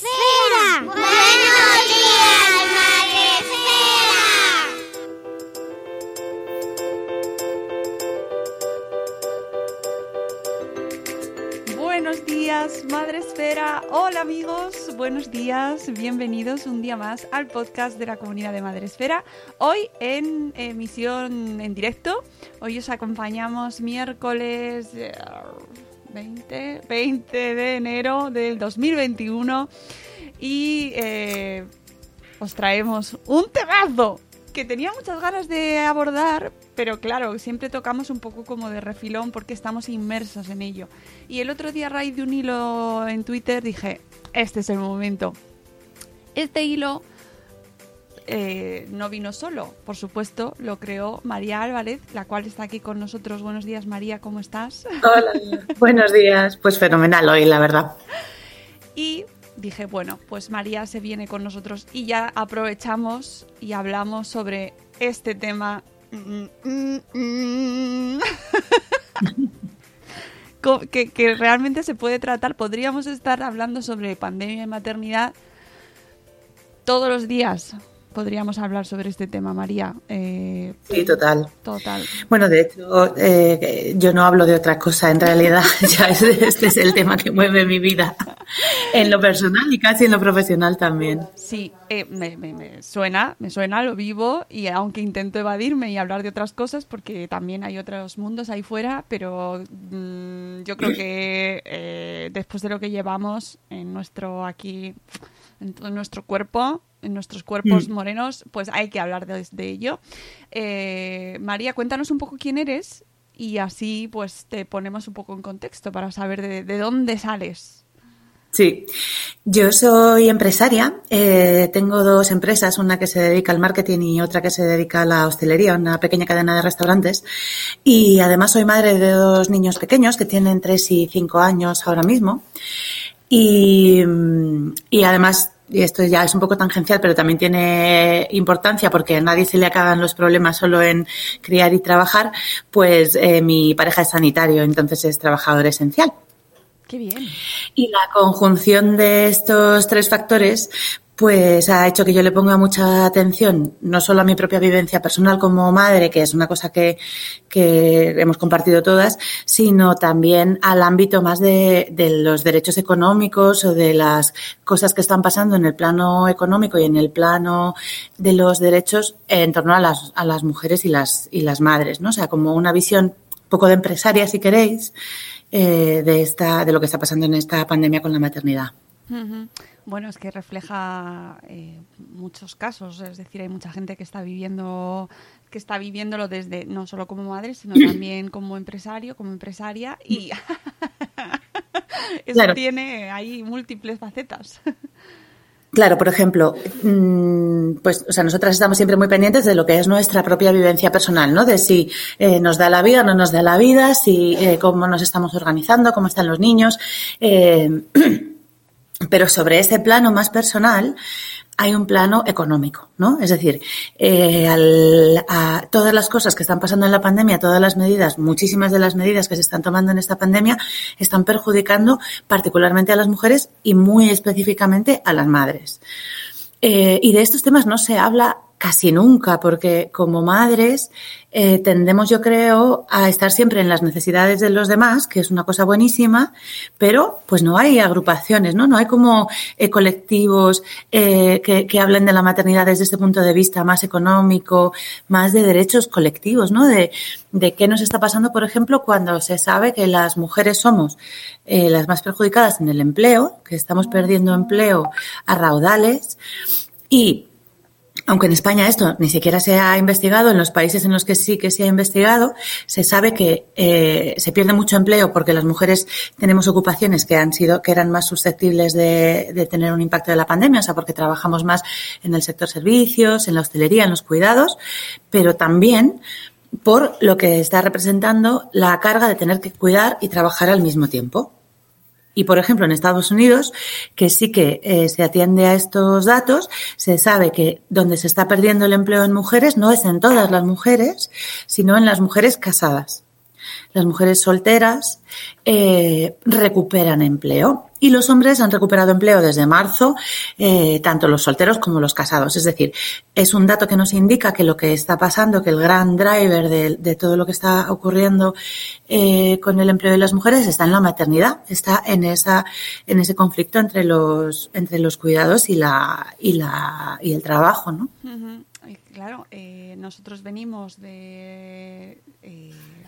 Esfera. Buenos días, Madre Esfera. Buenos días, Madre Esfera. Hola amigos, buenos días, bienvenidos un día más al podcast de la comunidad de Madre Esfera. Hoy en emisión en directo, hoy os acompañamos miércoles eh, 20, 20 de enero del 2021 y eh, os traemos un temazo que tenía muchas ganas de abordar, pero claro, siempre tocamos un poco como de refilón porque estamos inmersos en ello. Y el otro día a raíz de un hilo en Twitter dije, este es el momento. Este hilo eh, no vino solo, por supuesto, lo creó María Álvarez, la cual está aquí con nosotros. Buenos días, María, ¿cómo estás? Hola, buenos días. Pues fenomenal hoy, la verdad. Y dije, bueno, pues María se viene con nosotros y ya aprovechamos y hablamos sobre este tema. Que, que realmente se puede tratar. Podríamos estar hablando sobre pandemia y maternidad todos los días. Podríamos hablar sobre este tema, María. Eh, Sí, total. total. Bueno, de hecho, eh, yo no hablo de otra cosa, en realidad. Ya es- este es el tema que mueve mi vida. En lo personal y casi en lo profesional también. Sí, eh, me, me- me suena, me suena, lo vivo y aunque intento evadirme y hablar de otras cosas porque también hay otros mundos ahí fuera, pero mm, yo creo que después de lo que llevamos en nuestro aquí, en todo nuestro cuerpo, en nuestros cuerpos Mm. morenos, pues hay que hablar de, de ello. Eh, María, cuéntanos un poco quién eres y así pues te ponemos un poco en contexto para saber de, de dónde sales. Sí, yo soy empresaria. eh, tengo dos empresas, una que se dedica al marketing y otra que se dedica a la hostelería, una pequeña cadena de restaurantes. Y además soy madre de dos niños pequeños que tienen tres y cinco años ahora mismo. Y, mm, y además, y esto ya es un poco tangencial, pero también tiene importancia porque a nadie se le acaban los problemas solo en criar y trabajar, pues eh, mi pareja es sanitario, entonces es trabajador esencial. Qué bien. Y la conjunción de estos tres factores pues ha hecho que yo le ponga mucha atención, no solo a mi propia vivencia personal como madre, que es una cosa que, que hemos compartido todas, sino también al ámbito más de, de los derechos económicos o de las cosas que están pasando en el plano económico y en el plano de los derechos en torno a las, a las mujeres y las, y las madres, ¿no? O sea, como una visión poco de empresaria, si queréis, eh, de, esta, de lo que está pasando en esta pandemia con la maternidad. Bueno, es que refleja eh, muchos casos, es decir, hay mucha gente que está viviendo que está viviéndolo desde no solo como madre, sino también como empresario, como empresaria y eso Claro. tiene ahí múltiples facetas. Claro, por ejemplo, mm, pues, o sea, nosotras estamos siempre muy pendientes de lo que es nuestra propia vivencia personal, ¿no? De si eh, nos da la vida o no nos da la vida, si eh, cómo nos estamos organizando, cómo están los niños. Eh, pero sobre ese plano más personal, hay un plano económico, ¿no? Es decir, eh, todas las cosas que están pasando en la pandemia, todas las medidas, muchísimas de las medidas que se están tomando en esta pandemia, están perjudicando particularmente a las mujeres y muy específicamente a las madres. Eh, y de estos temas no se habla casi nunca, porque como madres eh, tendemos, yo creo, a estar siempre en las necesidades de los demás, que es una cosa buenísima, pero pues no hay agrupaciones, ¿no? No hay como eh, colectivos eh, que, hablen de la maternidad desde este punto de vista más económico, más de derechos colectivos, ¿no? De, de qué nos está pasando, por ejemplo, cuando se sabe que las mujeres somos las más perjudicadas en el empleo, que estamos perdiendo empleo a raudales y aunque en España esto ni siquiera se ha investigado, en los países en los que sí que se ha investigado, se sabe que eh, se pierde mucho empleo porque las mujeres tenemos ocupaciones que han sido, que eran más susceptibles de, de, tener un impacto de la pandemia, o sea, porque trabajamos más en el sector servicios, en la hostelería, en los cuidados, pero también por lo que está representando la carga de tener que cuidar y trabajar al mismo tiempo. Y, por ejemplo, en Estados Unidos, que sí que eh, se atiende a estos datos, se sabe que donde se está perdiendo el empleo en mujeres no es en todas las mujeres, sino en las mujeres casadas. Las mujeres solteras eh, recuperan empleo y los hombres han recuperado empleo desde marzo, eh, tanto los solteros como los casados. Es decir, es un dato que nos indica que lo que está pasando, que el gran driver de, todo lo que está ocurriendo eh, con el empleo de las mujeres está en la maternidad, está en esa, en ese conflicto entre los, entre los cuidados y la, y la, y el trabajo, ¿no? Claro, eh, nosotros venimos de,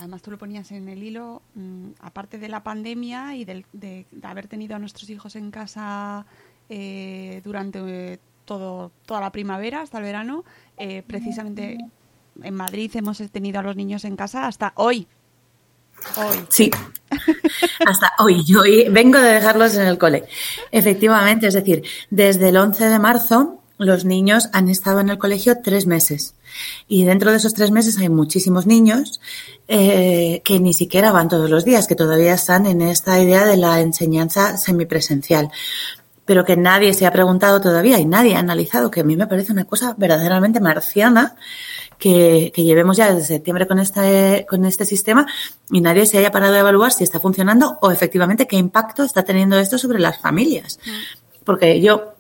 además tú lo ponías en el hilo, mmm, aparte de la pandemia y del, de, haber tenido a nuestros hijos en casa eh, durante todo, toda la primavera hasta el verano, eh, precisamente en Madrid hemos tenido a los niños en casa hasta hoy. Hoy. Sí, hasta hoy. Yo hoy vengo de dejarlos en el cole. Efectivamente, es decir, desde el 11 de marzo los niños han estado en el colegio tres meses. Y dentro de esos tres meses hay muchísimos niños eh, que ni siquiera van todos los días, que todavía están en esta idea de la enseñanza semipresencial. Pero que nadie se ha preguntado todavía y nadie ha analizado, que a mí me parece una cosa verdaderamente marciana, que, que, llevemos ya desde septiembre con este, con este sistema y nadie se haya parado a evaluar si está funcionando o efectivamente qué impacto está teniendo esto sobre las familias. Porque yo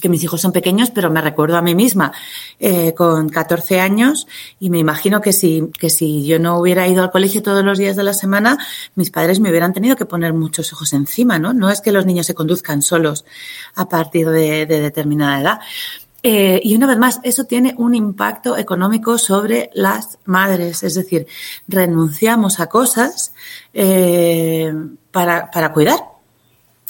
que mis hijos son pequeños, pero me recuerdo a mí misma eh, con 14 años y me imagino que si, que si yo no hubiera ido al colegio todos los días de la semana, mis padres me hubieran tenido que poner muchos ojos encima, ¿no? No es que los niños se conduzcan solos a partir de, de determinada edad. Eh, y una vez más, eso tiene un impacto económico sobre las madres, es decir, renunciamos a cosas eh, para, para cuidar,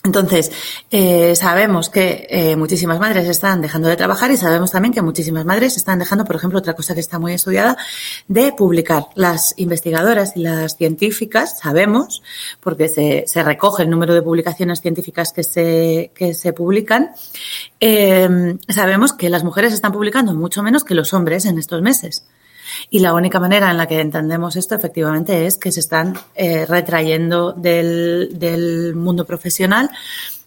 entonces, eh, sabemos que eh, muchísimas madres están dejando de trabajar y sabemos también que muchísimas madres están dejando, por ejemplo, otra cosa que está muy estudiada, de publicar. Las investigadoras y las científicas sabemos, porque se, se recoge el número de publicaciones científicas que se, que se publican, eh, sabemos que las mujeres están publicando mucho menos que los hombres en estos meses. Y la única manera en la que entendemos esto efectivamente es que se están eh, retrayendo del, del, mundo profesional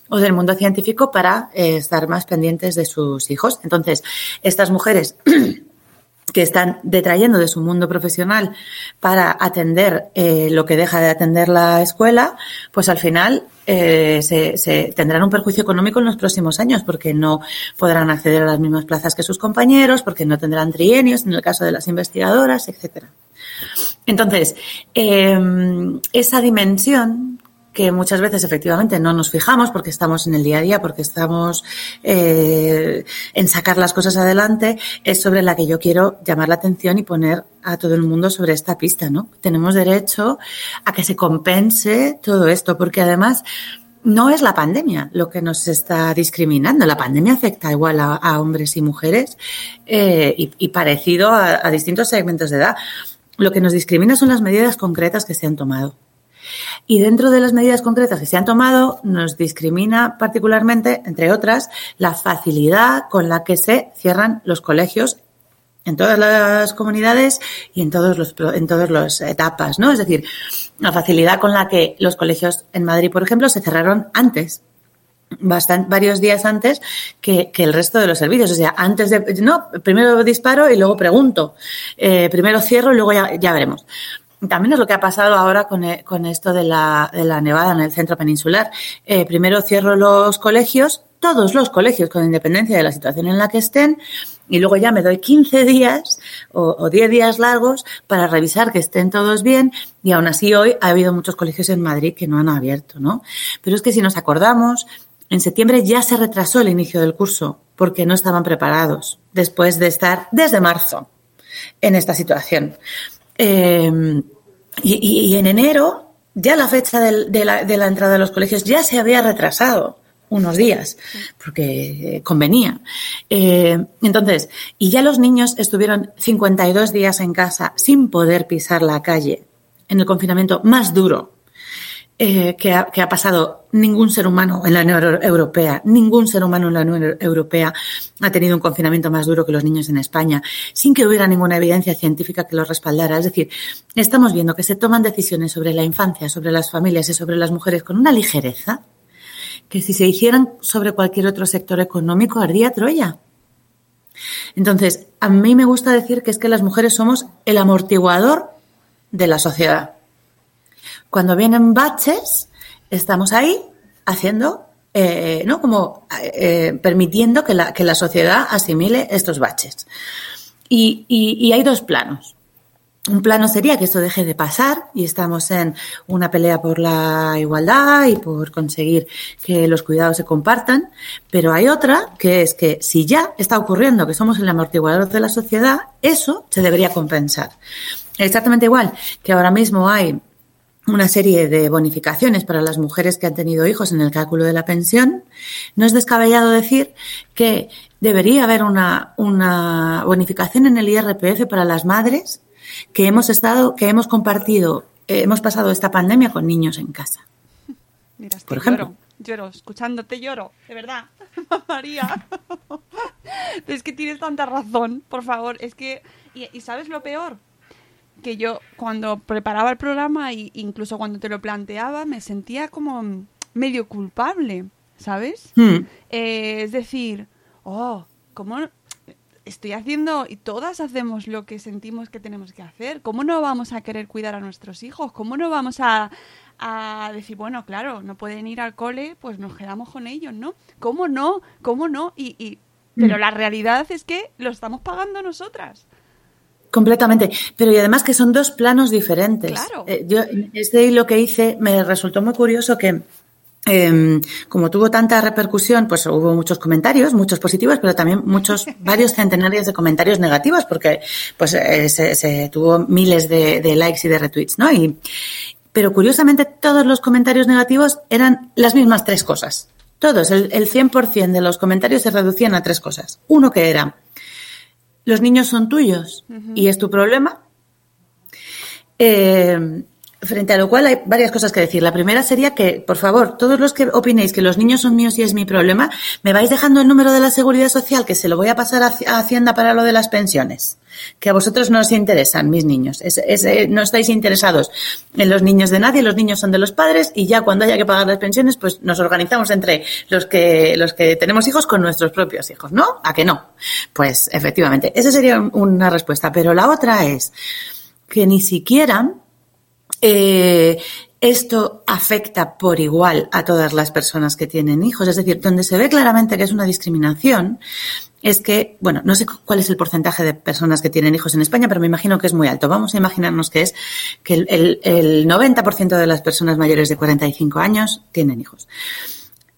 o del mundo científico para eh, estar más pendientes de sus hijos. Entonces, estas mujeres que están detrayendo de su mundo profesional para atender eh, lo que deja de atender la escuela, pues al final eh, se, tendrán un perjuicio económico en los próximos años porque no podrán acceder a las mismas plazas que sus compañeros, porque no tendrán trienios en el caso de las investigadoras, etcétera. Entonces, eh, esa dimensión que muchas veces efectivamente no nos fijamos porque estamos en el día a día, porque estamos eh, en sacar las cosas adelante, es sobre la que yo quiero llamar la atención y poner a todo el mundo sobre esta pista, ¿no? Tenemos derecho a que se compense todo esto, porque además no es la pandemia lo que nos está discriminando. La pandemia afecta igual a, hombres y mujeres eh, y, parecido a distintos segmentos de edad. Lo que nos discrimina son las medidas concretas que se han tomado. Y dentro de las medidas concretas que se han tomado, nos discrimina particularmente, entre otras, la facilidad con la que se cierran los colegios en todas las comunidades y en todos los en todas las etapas, ¿no? Es decir, la facilidad con la que los colegios en Madrid, por ejemplo, se cerraron antes bastante, varios días antes que, el resto de los servicios. O sea, antes de, no, primero disparo y luego pregunto. Eh, primero cierro y luego ya veremos. También es lo que ha pasado ahora con, con esto de la, de la, nevada en el centro peninsular. Eh, primero cierro los colegios, todos los colegios, con independencia de la situación en la que estén, y luego ya me doy 15 días o, o 10 días largos para revisar que estén todos bien, y aún así hoy ha habido muchos colegios en Madrid que no han abierto, ¿no? Pero es que si nos acordamos, en septiembre ya se retrasó el inicio del curso porque no estaban preparados después de estar desde marzo en esta situación. Eh, y, en enero ya la fecha de, la, entrada de los colegios ya se había retrasado unos días, porque eh, convenía. Eh, entonces, y ya los niños estuvieron 52 días en casa sin poder pisar la calle, en el confinamiento más duro eh, que, ha, que, ha, pasado ningún ser humano en la Unión Europea, ningún ser humano en la Unión Europea ha tenido un confinamiento más duro que los niños en España, sin que hubiera ninguna evidencia científica que lo respaldara. Es decir, estamos viendo que se toman decisiones sobre la infancia, sobre las familias y sobre las mujeres con una ligereza que si se hicieran sobre cualquier otro sector económico ardía Troya. Entonces, a mí me gusta decir que es que las mujeres somos el amortiguador de la sociedad. Cuando vienen baches, estamos ahí haciendo, eh, ¿no? Como eh, permitiendo que la, que la sociedad asimile estos baches. Y, y, hay dos planos. Un plano sería que esto deje de pasar y estamos en una pelea por la igualdad y por conseguir que los cuidados se compartan, pero hay otra que es que si ya está ocurriendo que somos el amortiguador de la sociedad, eso se debería compensar. Exactamente igual que ahora mismo hay una serie de bonificaciones para las mujeres que han tenido hijos en el cálculo de la pensión, no es descabellado decir que debería haber una, una bonificación en el IRPF para las madres que hemos estado, que hemos compartido, eh, hemos pasado esta pandemia con niños en casa. Mira, por ejemplo. Lloro, escuchándote lloro, de verdad, María. es que tienes tanta razón, por favor. Es que, y sabes lo peor, que yo cuando preparaba el programa e incluso cuando te lo planteaba me sentía como medio culpable, ¿sabes? Hmm. Eh, es decir, oh, ¿cómo estoy haciendo y todas hacemos lo que sentimos que tenemos que hacer? ¿Cómo no vamos a querer cuidar a nuestros hijos? ¿Cómo no vamos a, a decir, bueno, claro, no pueden ir al cole, pues nos quedamos con ellos, ¿no? ¿Cómo no? ¿Cómo no? Y, y pero hmm. la realidad es que lo estamos pagando nosotras. Completamente. Pero y además que son dos planos diferentes. Claro. Eh, yo, este lo que hice me resultó muy curioso que em, como tuvo tanta repercusión, pues hubo muchos comentarios, muchos positivos, pero también muchos, varios centenarios de comentarios negativos, porque pues eh, se, tuvo miles de, likes y de retweets, ¿no? Y, pero curiosamente todos los comentarios negativos eran las mismas tres cosas. Todos, el, el 100% de los comentarios se reducían a tres cosas. Uno que era, los niños son tuyos y es tu problema. Eh, frente a lo cual hay varias cosas que decir. La primera sería que, por favor, todos los que opinéis que los niños son míos y es mi problema, me vais dejando el número de la seguridad social que se lo voy a pasar a Hacienda para lo de las pensiones. Que a vosotros no os interesan, mis niños. Eh, no estáis interesados en los niños de nadie, los niños son de los padres y ya cuando haya que pagar las pensiones, pues nos organizamos entre los que, los que tenemos hijos con nuestros propios hijos, ¿no? ¿A que no? Pues efectivamente, esa sería una respuesta. Pero la otra es que ni siquiera eh, esto afecta por igual a todas las personas que tienen hijos. Es decir, donde se ve claramente que es una discriminación es que, bueno, no sé cuál es el porcentaje de personas que tienen hijos en España, pero me imagino que es muy alto. Vamos a imaginarnos que es que el, el 90% de las personas mayores de 45 años tienen hijos.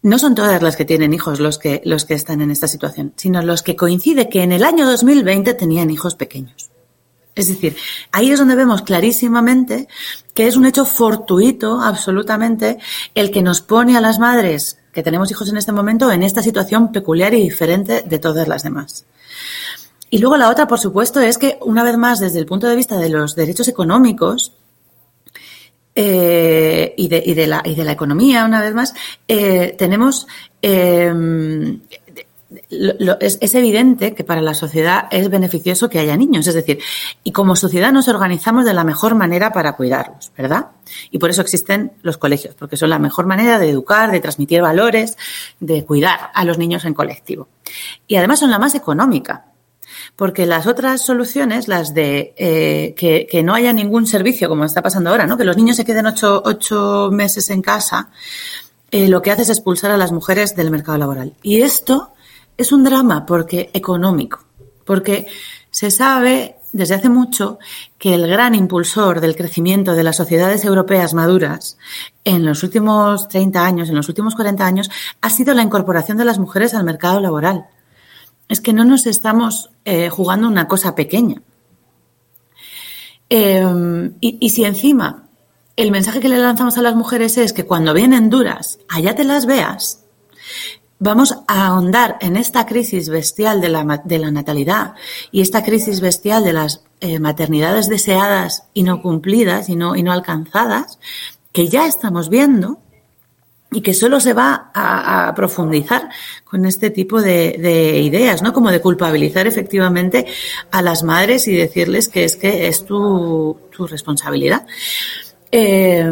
No son todas las que tienen hijos los que, los que están en esta situación, sino los que coincide que en el año 2020 tenían hijos pequeños. Es decir, ahí es donde vemos clarísimamente que es un hecho fortuito, absolutamente, el que nos pone a las madres que tenemos hijos en este momento en esta situación peculiar y diferente de todas las demás. Y luego la otra, por supuesto, es que, una vez más, desde el punto de vista de los derechos económicos, eh, y, de, la economía, una vez más, eh, tenemos eh, es, evidente que para la sociedad es beneficioso que haya niños. Es decir, y como sociedad nos organizamos de la mejor manera para cuidarlos, ¿verdad? Y por eso existen los colegios, porque son la mejor manera de educar, de transmitir valores, de cuidar a los niños en colectivo. Y además son la más económica. Porque las otras soluciones, las de eh, que, no haya ningún servicio, como está pasando ahora, ¿no? que los niños se queden ocho, ocho meses en casa, eh, lo que hace es expulsar a las mujeres del mercado laboral. Y esto es un drama porque económico, porque se sabe desde hace mucho que el gran impulsor del crecimiento de las sociedades europeas maduras en los últimos 30 años, en los últimos 40 años, ha sido la incorporación de las mujeres al mercado laboral. Es que no nos estamos eh, jugando una cosa pequeña. Eh, y, y si encima el mensaje que le lanzamos a las mujeres es que cuando vienen duras, allá te las veas, vamos a ahondar en esta crisis bestial de la, de la natalidad y esta crisis bestial de las eh, maternidades deseadas y no cumplidas y no, y no alcanzadas, que ya estamos viendo y que solo se va a, profundizar con este tipo de, de, ideas, ¿no? Como de culpabilizar efectivamente a las madres y decirles que es que es tu, tu responsabilidad. Eh,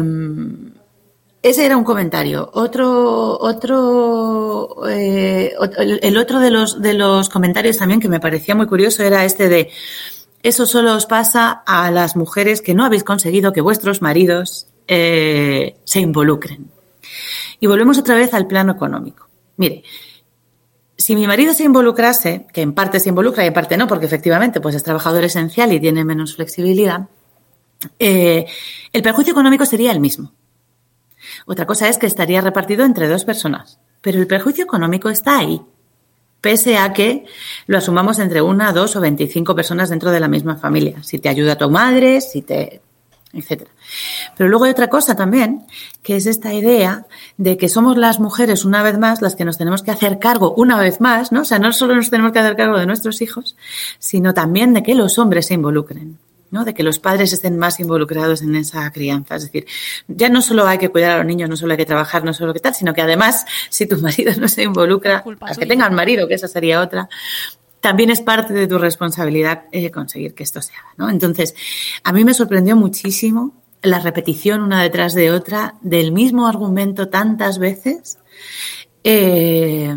ese era un comentario. Otro, otro, eh, el otro de los, de los comentarios también que me parecía muy curioso era este de, eso solo os pasa a las mujeres que no habéis conseguido que vuestros maridos eh, se involucren. Y volvemos otra vez al plano económico. Mire, si mi marido se involucrase, que en parte se involucra y en parte no, porque efectivamente pues es trabajador esencial y tiene menos flexibilidad, eh, el perjuicio económico sería el mismo. Otra cosa es que estaría repartido entre dos personas, pero el perjuicio económico está ahí, pese a que lo asumamos entre una, dos o veinticinco personas dentro de la misma familia. Si te ayuda tu madre, si te etcétera. Pero luego hay otra cosa también, que es esta idea de que somos las mujeres una vez más las que nos tenemos que hacer cargo una vez más, ¿no? O sea, no solo nos tenemos que hacer cargo de nuestros hijos, sino también de que los hombres se involucren. ¿No? de que los padres estén más involucrados en esa crianza. Es decir, ya no solo hay que cuidar a los niños, no solo hay que trabajar, no solo que tal, sino que además, si tu marido no se involucra, las que tengan marido, que esa sería otra, también es parte de tu responsabilidad eh, conseguir que esto se haga. ¿no? Entonces, a mí me sorprendió muchísimo la repetición una detrás de otra del mismo argumento tantas veces. Eh,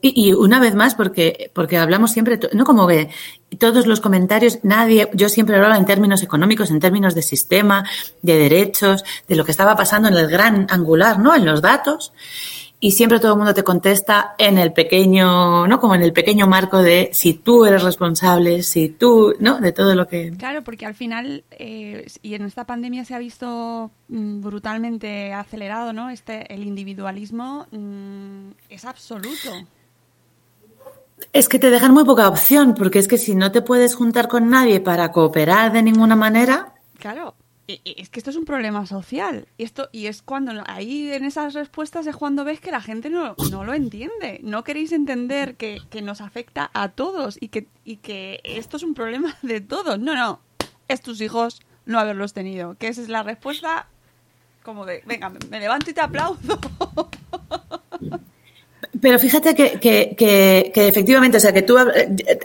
y, y, una vez más, porque, porque hablamos siempre, no como que todos los comentarios, nadie, yo siempre hablaba en términos económicos, en términos de sistema, de derechos, de lo que estaba pasando en el gran angular, ¿no? En los datos. Y siempre todo el mundo te contesta en el pequeño, ¿no? Como en el pequeño marco de si tú eres responsable, si tú, ¿no? De todo lo que. Claro, porque al final, eh, y en esta pandemia se ha visto mm, brutalmente acelerado, ¿no? Este, el individualismo mm, es absoluto. Es que te dejan muy poca opción, porque es que si no te puedes juntar con nadie para cooperar de ninguna manera. Claro, es que esto es un problema social. Y, esto, y es cuando ahí en esas respuestas es cuando ves que la gente no, no lo entiende. No queréis entender que, que, nos afecta a todos y que, y que esto es un problema de todos. No, no, es tus hijos no haberlos tenido. Que esa es la respuesta como de, venga, me levanto y te aplaudo. Pero fíjate que, que, que, que, efectivamente, o sea, que tú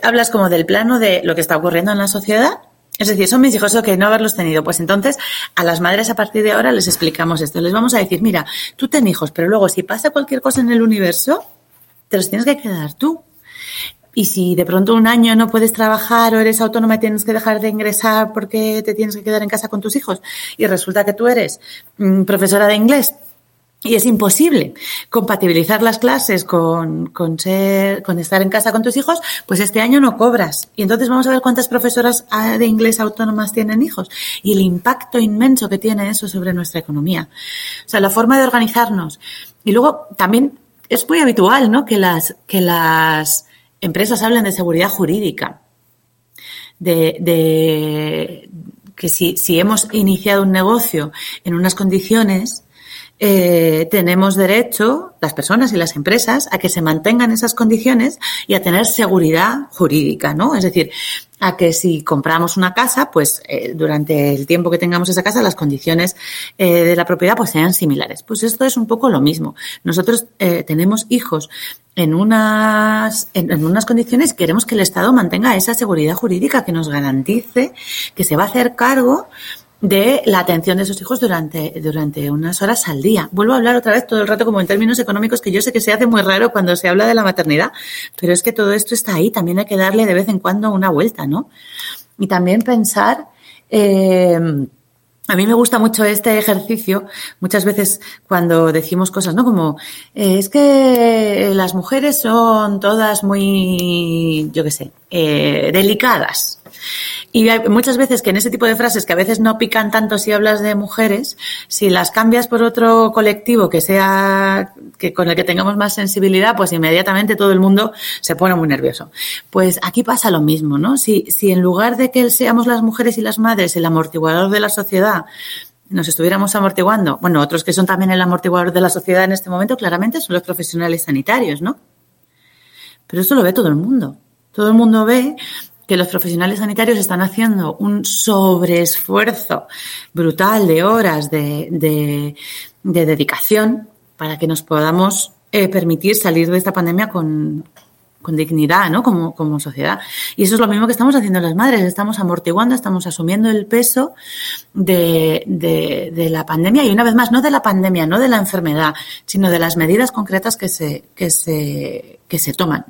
hablas como del plano de lo que está ocurriendo en la sociedad. Es decir, son mis hijos, que no haberlos tenido. Pues entonces, a las madres a partir de ahora les explicamos esto. Les vamos a decir, mira, tú ten hijos, pero luego si pasa cualquier cosa en el universo, te los tienes que quedar tú. Y si de pronto un año no puedes trabajar o eres autónoma y tienes que dejar de ingresar porque te tienes que quedar en casa con tus hijos y resulta que tú eres mmm, profesora de inglés, y es imposible compatibilizar las clases con, con, ser, con estar en casa con tus hijos, pues este año no cobras. Y entonces vamos a ver cuántas profesoras ah, de inglés autónomas tienen hijos y el impacto inmenso que tiene eso sobre nuestra economía. O sea, la forma de organizarnos. Y luego también es muy habitual, ¿no? Que las, que las empresas hablen de seguridad jurídica. De, de que si, si hemos iniciado un negocio en unas condiciones eh, tenemos derecho, las personas y las empresas, a que se mantengan esas condiciones y a tener seguridad jurídica, ¿no? Es decir, a que si compramos una casa, pues eh, durante el tiempo que tengamos esa casa, las condiciones eh, de la propiedad pues sean similares. Pues esto es un poco lo mismo. Nosotros eh, tenemos hijos en unas, en, en unas condiciones queremos que el Estado mantenga esa seguridad jurídica que nos garantice que se va a hacer cargo de la atención de sus hijos durante, durante unas horas al día. Vuelvo a hablar otra vez todo el rato como en términos económicos, que yo sé que se hace muy raro cuando se habla de la maternidad, pero es que todo esto está ahí, también hay que darle de vez en cuando una vuelta, ¿no? Y también pensar, eh, a mí me gusta mucho este ejercicio, muchas veces cuando decimos cosas, ¿no? Como, eh, es que las mujeres son todas muy, yo qué sé, eh, delicadas. Y hay muchas veces que en ese tipo de frases que a veces no pican tanto si hablas de mujeres, si las cambias por otro colectivo que sea, que con el que tengamos más sensibilidad, pues inmediatamente todo el mundo se pone muy nervioso. Pues aquí pasa lo mismo, ¿no? Si, si en lugar de que seamos las mujeres y las madres el amortiguador de la sociedad, nos estuviéramos amortiguando, bueno, otros que son también el amortiguador de la sociedad en este momento, claramente son los profesionales sanitarios, ¿no? Pero esto lo ve todo el mundo. Todo el mundo ve que los profesionales sanitarios están haciendo un sobreesfuerzo brutal de horas de, de, de dedicación para que nos podamos eh, permitir salir de esta pandemia con, con dignidad, ¿no? Como, como sociedad. Y eso es lo mismo que estamos haciendo las madres. Estamos amortiguando, estamos asumiendo el peso de, de, de, la pandemia y una vez más, no de la pandemia, no de la enfermedad, sino de las medidas concretas que se, que se, que se toman.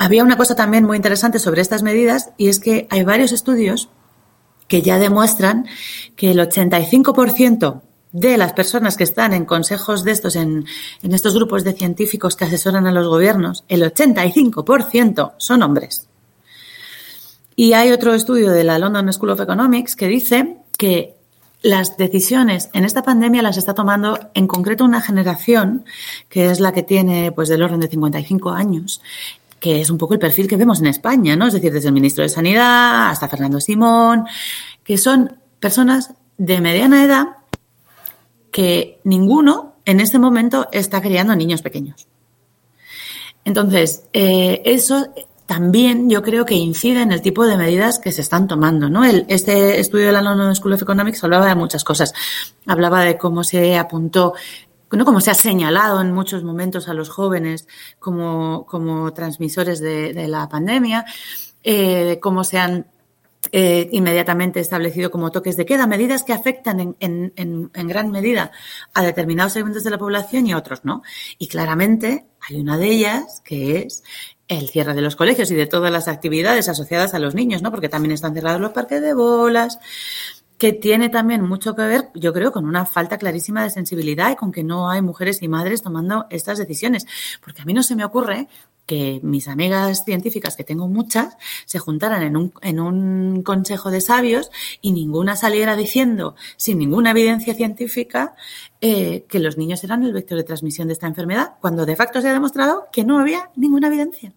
Había una cosa también muy interesante sobre estas medidas y es que hay varios estudios que ya demuestran que el 85% de las personas que están en consejos de estos, en, estos grupos de científicos que asesoran a los gobiernos, el 85% son hombres. Y hay otro estudio de la London School of Economics que dice que las decisiones en esta pandemia las está tomando en concreto una generación que es la que tiene pues del orden de 55 años que es un poco el perfil que vemos en España, ¿no? Es decir, desde el ministro de Sanidad hasta Fernando Simón, que son personas de mediana edad que ninguno en este momento está criando niños pequeños. Entonces, eh, eso también yo creo que incide en el tipo de medidas que se están tomando. ¿no? El, este estudio de la London School of Economics hablaba de muchas cosas. Hablaba de cómo se apuntó ¿no? como se ha señalado en muchos momentos a los jóvenes como, como transmisores de, la pandemia, eh, cómo se han eh, inmediatamente establecido como toques de queda, medidas que afectan en, en, en, en, gran medida a determinados segmentos de la población y otros no. Y claramente hay una de ellas que es el cierre de los colegios y de todas las actividades asociadas a los niños, ¿no? Porque también están cerrados los parques de bolas, que tiene también mucho que ver, yo creo, con una falta clarísima de sensibilidad y con que no hay mujeres y madres tomando estas decisiones. Porque a mí no se me ocurre que mis amigas científicas, que tengo muchas, se juntaran en un, en un consejo de sabios y ninguna saliera diciendo, sin ninguna evidencia científica, eh, que los niños eran el vector de transmisión de esta enfermedad, cuando de facto se ha demostrado que no había ninguna evidencia.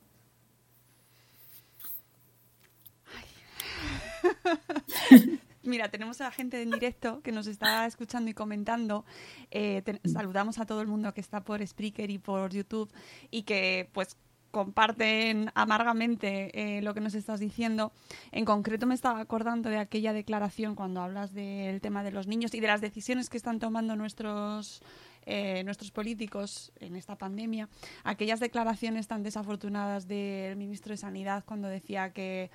Mira, tenemos a la gente en directo que nos está escuchando y comentando. Eh, saludamos a todo el mundo que está por Spreaker y por YouTube y que pues comparten amargamente eh, lo que nos estás diciendo. En concreto me estaba acordando de aquella declaración cuando hablas del tema de los niños y de las decisiones que están tomando nuestros eh, nuestros políticos en esta pandemia. Aquellas declaraciones tan desafortunadas del ministro de Sanidad cuando decía que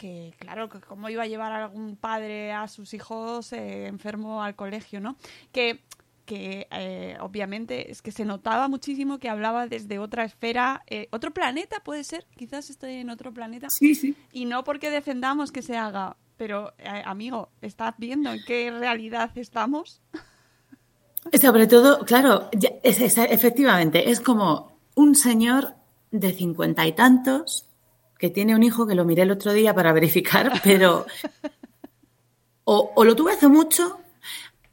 que claro, que cómo iba a llevar a algún padre a sus hijos eh, enfermo al colegio, ¿no? Que, que eh, obviamente es que se notaba muchísimo que hablaba desde otra esfera, eh, otro planeta puede ser, quizás estoy en otro planeta. Sí, sí. Y no porque defendamos que se haga, pero eh, amigo, ¿estás viendo en qué realidad estamos? Sobre todo, claro, es, es, efectivamente, es como un señor de cincuenta y tantos que tiene un hijo que lo miré el otro día para verificar, pero o, lo tuve hace mucho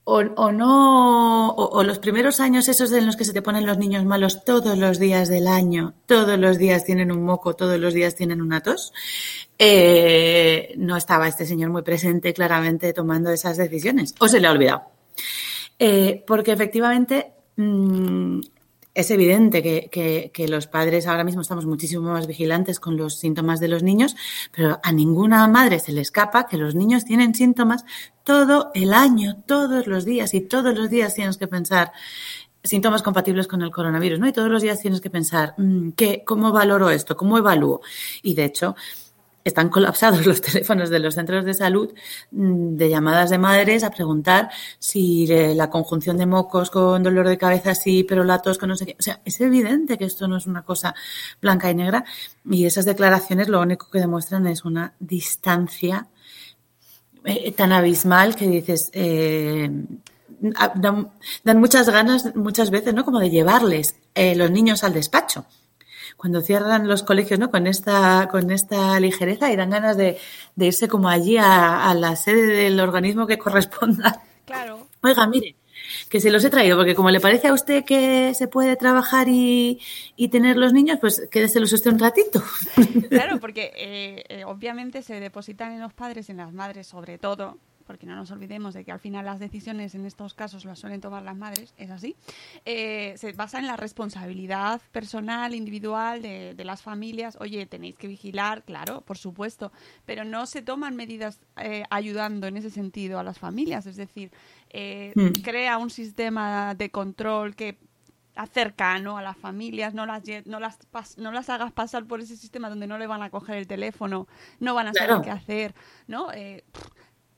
o, no, o, o, los primeros años esos en los que se te ponen los niños malos todos los días del año, todos los días tienen un moco, todos los días tienen una tos, eh, no estaba este señor muy presente claramente tomando esas decisiones, o se le ha olvidado. Eh, porque efectivamente mm, es evidente que, que, los padres ahora mismo estamos muchísimo más vigilantes con los síntomas de los niños, pero a ninguna madre se le escapa que los niños tienen síntomas todo el año, todos los días, y todos los días tienes que pensar síntomas compatibles con el coronavirus, ¿no? Y todos los días tienes que pensar, mm, ¿qué, ¿cómo valoro esto? ¿Cómo evalúo? Y de hecho, están colapsados los teléfonos de los centros de salud mm, de llamadas de madres a preguntar si la conjunción de mocos con dolor de cabeza sí, pero la tos con no sé qué. O sea, es evidente que esto no es una cosa blanca y negra y esas declaraciones lo único que demuestran es una distancia eh, tan abismal que dices, eh, dan, muchas ganas muchas veces, ¿no? Como de llevarles eh, los niños al despacho cuando cierran los colegios, ¿no? Con esta, con esta ligereza y dan ganas de, irse como allí a, la sede del organismo que corresponda. Claro. Oiga, mire, que se los he traído, porque como le parece a usted que se puede trabajar y, tener los niños, pues quédeselos usted un ratito. Claro, porque eh, eh, obviamente se depositan en los padres, en las madres sobre todo, porque no nos olvidemos de que al final las decisiones en estos casos las suelen tomar las madres, es así, eh, se basa en la responsabilidad personal, individual de, las familias. Oye, tenéis que vigilar, claro, por supuesto, pero no se toman medidas eh, ayudando en ese sentido a las familias, es decir, eh, hmm. crea un sistema de control que cercano a las familias, no las, no, las no las hagas pasar por ese sistema donde no le van a coger el teléfono, no van a saber qué hacer, ¿no?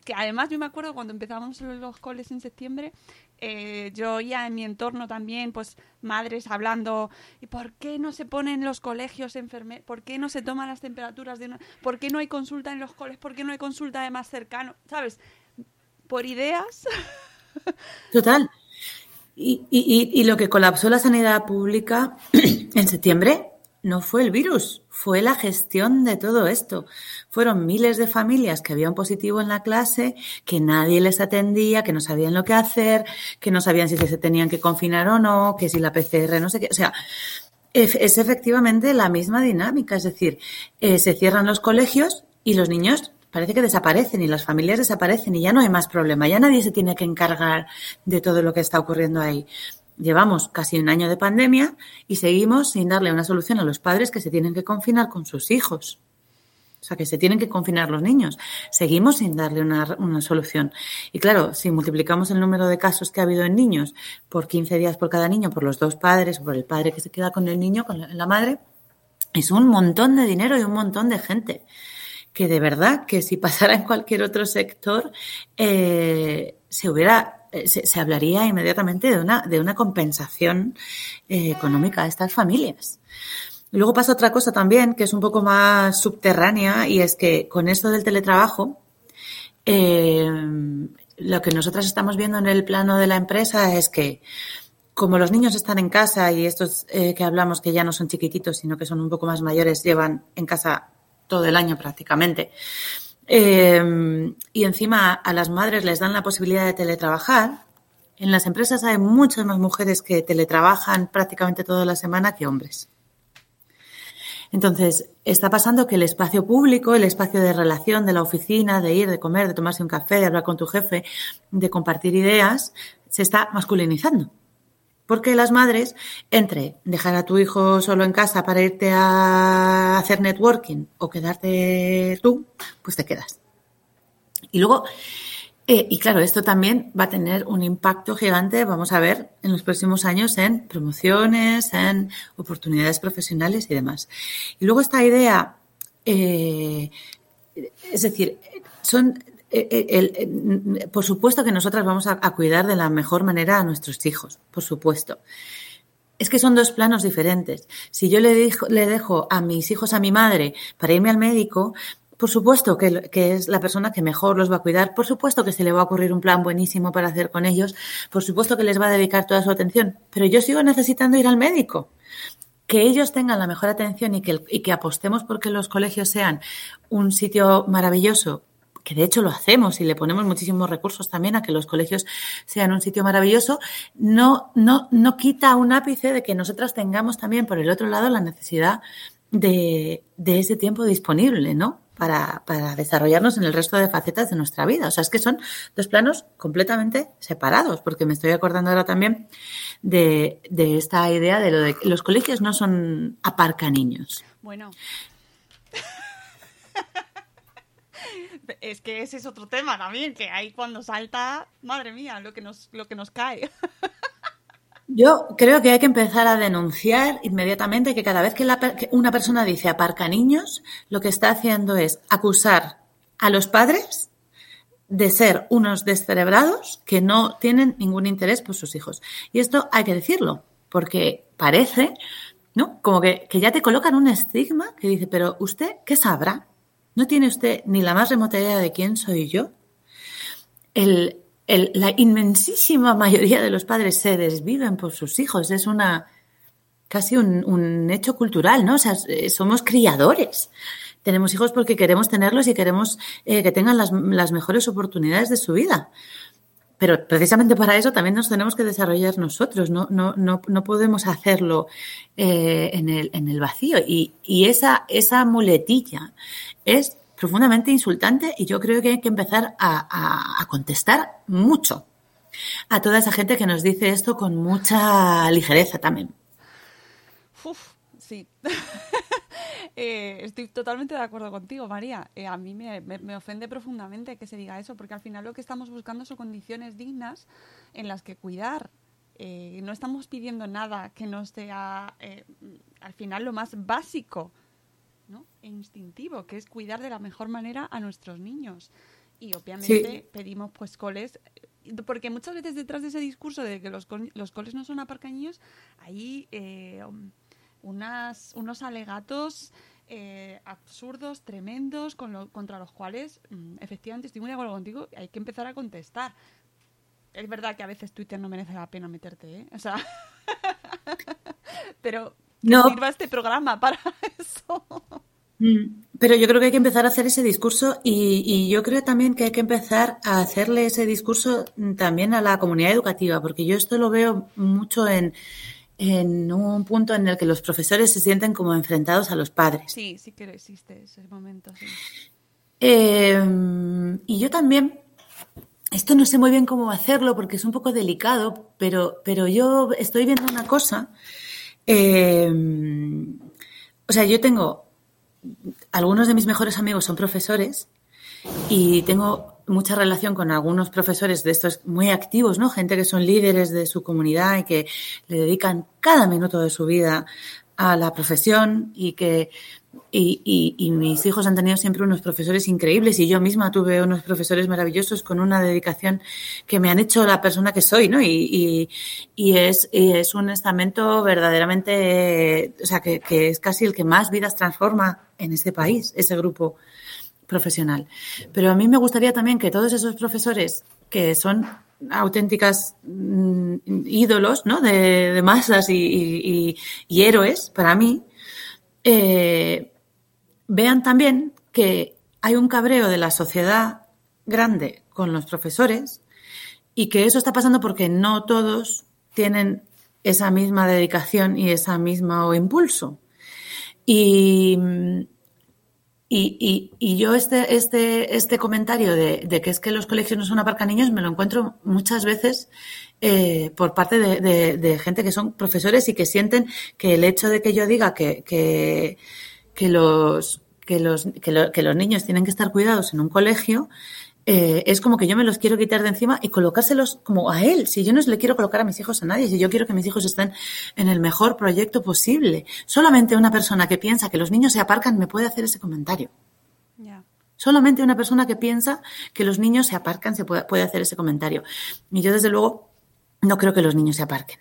Que además yo me acuerdo cuando empezamos los coles en septiembre, eh, yo oía en mi entorno también, pues, madres hablando, ¿y por qué no se ponen los colegios enfermeros? ¿Por qué no se toman las temperaturas? de ¿Por qué no hay consulta en los coles? ¿Por qué no hay consulta de más cercano? ¿Sabes? Por ideas. Total. Y, y, y lo que colapsó la sanidad pública en septiembre no fue el virus, fue la gestión de todo esto. Fueron miles de familias que habían positivo en la clase, que nadie les atendía, que no sabían lo que hacer, que no sabían si se tenían que confinar o no, que si la PCR, no sé qué. O sea, es, efectivamente la misma dinámica. Es decir, eh, se cierran los colegios y los niños parece que desaparecen y las familias desaparecen y ya no hay más problema. Ya nadie se tiene que encargar de todo lo que está ocurriendo ahí. Llevamos casi un año de pandemia y seguimos sin darle una solución a los padres que se tienen que confinar con sus hijos. O sea, que se tienen que confinar los niños. Seguimos sin darle una, una, solución. Y claro, si multiplicamos el número de casos que ha habido en niños por 15 días por cada niño, por los dos padres, por el padre que se queda con el niño, con la madre, es un montón de dinero y un montón de gente. Que de verdad que si pasara en cualquier otro sector, eh, se hubiera eh, se, hablaría inmediatamente de una, de una compensación eh, económica a estas familias. Luego pasa otra cosa también que es un poco más subterránea y es que con esto del teletrabajo, eh, lo que nosotras estamos viendo en el plano de la empresa es que como los niños están en casa y estos que hablamos que ya no son chiquititos, sino que son un poco más mayores, llevan en casa todo el año prácticamente, eh, y encima a las madres les dan la posibilidad de teletrabajar. En las empresas hay muchas más mujeres que teletrabajan prácticamente toda la semana que hombres. Entonces, está pasando que el espacio público, el espacio de relación de la oficina, de ir, de comer, de tomarse un café, de hablar con tu jefe, de compartir ideas, se está masculinizando. Porque las madres, entre dejar a tu hijo solo en casa para irte a hacer networking o quedarte tú, pues te quedas. Y luego, eh, y claro, esto también va a tener un impacto gigante, vamos a ver, en los próximos años en promociones, en oportunidades profesionales y demás. Y luego esta idea, eh, es decir, son eh, eh, por supuesto que nosotras vamos a, cuidar de la mejor manera a nuestros hijos, por supuesto. Es que son dos planos diferentes. Si yo le, dejo a mis hijos a mi madre para irme al médico, por supuesto que, que, es la persona que mejor los va a cuidar, por supuesto que se le va a ocurrir un plan buenísimo para hacer con ellos, por supuesto que les va a dedicar toda su atención, pero yo sigo necesitando ir al médico. Que ellos tengan la mejor atención y que, y que apostemos porque los colegios sean un sitio maravilloso que de hecho lo hacemos y le ponemos muchísimos recursos también a que los colegios sean un sitio maravilloso, no, no, no quita un ápice de que nosotras tengamos también por el otro lado la necesidad de, de ese tiempo disponible, ¿no? para, para, desarrollarnos en el resto de facetas de nuestra vida. O sea, es que son dos planos completamente separados, porque me estoy acordando ahora también de, de esta idea de lo de que los colegios no son aparca niños. Bueno. es que ese es otro tema también, que ahí cuando salta, madre mía, lo que nos, lo que nos cae. Yo creo que hay que empezar a denunciar inmediatamente que cada vez que, una persona dice aparca niños, lo que está haciendo es acusar a los padres de ser unos descerebrados que no tienen ningún interés por sus hijos. Y esto hay que decirlo, porque parece, ¿no? Como que, que ya te colocan un estigma que dice, pero usted, ¿qué sabrá? ¿No tiene usted ni la más remota idea de quién soy yo? La inmensísima mayoría de los padres se desviven por sus hijos. Es una casi un, hecho cultural, ¿no? O sea, somos criadores. Tenemos hijos porque queremos tenerlos y queremos eh, que tengan las mejores oportunidades de su vida. Pero precisamente para eso también nos tenemos que desarrollar nosotros, no, no, no, no podemos hacerlo eh, en, el, en el vacío. Y, y esa, esa muletilla es profundamente insultante y yo creo que hay que empezar a, a, contestar mucho a toda esa gente que nos dice esto con mucha ligereza también. Uf. eh, estoy totalmente de acuerdo contigo, María. Eh, a mí me, me, me, ofende profundamente que se diga eso, porque al final lo que estamos buscando son condiciones dignas en las que cuidar. Eh, no estamos pidiendo nada que no sea, eh, al final, lo más básico ¿no? e instintivo, que es cuidar de la mejor manera a nuestros niños. Y obviamente sí. pedimos pues coles, porque muchas veces detrás de ese discurso de que los, los coles no son aparcaños, hay eh, unas, unos alegatos eh, absurdos, tremendos, con lo, contra los cuales mm, efectivamente estoy muy de acuerdo contigo, hay que empezar a contestar. Es verdad que a veces Twitter no merece la pena meterte, ¿eh? O sea, pero no. sirva este programa para eso. Mm, pero yo creo que hay que empezar a hacer ese discurso y, y, yo creo también que hay que empezar a hacerle ese discurso también a la comunidad educativa, porque yo esto lo veo mucho en, en un punto en el que los profesores se sienten como enfrentados a los padres. Sí, sí que existe ese momento. Sí. Eh, y yo también, esto no sé muy bien cómo hacerlo porque es un poco delicado, pero, pero yo estoy viendo una cosa. Eh, o sea, yo tengo, algunos de mis mejores amigos son profesores y tengo mucha relación con algunos profesores de estos muy activos, ¿no? Gente que son líderes de su comunidad y que le dedican cada minuto de su vida a la profesión y que y, y, mis hijos han tenido siempre unos profesores increíbles y yo misma tuve unos profesores maravillosos con una dedicación que me han hecho la persona que soy, ¿no? Y, y es, es un estamento verdaderamente, o sea, que, que es casi el que más vidas transforma en este país, ese grupo profesional. Pero a mí me gustaría también que todos esos profesores que son auténticas mm, ídolos ¿no? de, masas y, héroes para mí, eh, vean también que hay un cabreo de la sociedad grande con los profesores y que eso está pasando porque no todos tienen esa misma dedicación y esa misma impulso. Y, y, y, y, yo este, este, este comentario de, que es que los colegios no son aparcaniños me lo encuentro muchas veces eh, por parte de, gente que son profesores y que sienten que el hecho de que yo diga que, que, que los, que, los, que, lo, que los niños tienen que estar cuidados en un colegio eh, es como que yo me los quiero quitar de encima y colocárselos como a él. Si yo no le quiero colocar a mis hijos a nadie, si yo quiero que mis hijos estén en el mejor proyecto posible, solamente una persona que piensa que los niños se aparcan me puede hacer ese comentario. Yeah. Solamente una persona que piensa que los niños se aparcan se puede, puede hacer ese comentario. Y yo, desde luego, no creo que los niños se aparquen.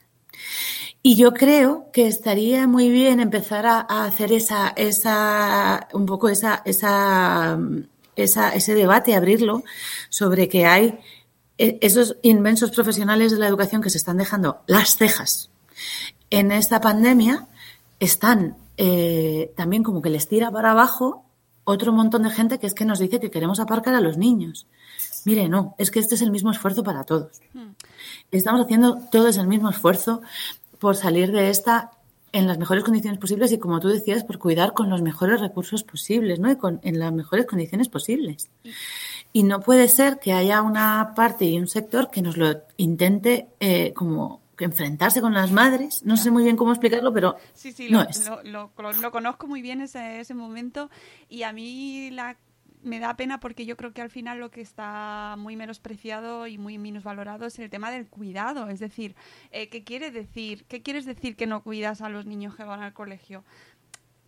Y yo creo que estaría muy bien empezar a, a hacer esa, esa, un poco esa, esa, esa, ese debate, abrirlo sobre que hay e, esos inmensos profesionales de la educación que se están dejando las cejas en esta pandemia, están eh, también como que les tira para abajo otro montón de gente que es que nos dice que queremos aparcar a los niños. Mire, no, es que este es el mismo esfuerzo para todos. Estamos haciendo todos el mismo esfuerzo por salir de esta en las mejores condiciones posibles y, como tú decías, por cuidar con los mejores recursos posibles, ¿no? Y con, en las mejores condiciones posibles. Y no puede ser que haya una parte y un sector que nos lo intente eh, como enfrentarse con las madres. No sé muy bien cómo explicarlo, pero Sí, sí, no lo, es. lo- lo- lo conozco muy bien ese, ese momento y a mí la, me da pena porque yo creo que al final lo que está muy menospreciado y muy minusvalorado es el tema del cuidado. Es decir, eh, ¿qué quiere decir? ¿Qué quieres decir que no cuidas a los niños que van al colegio?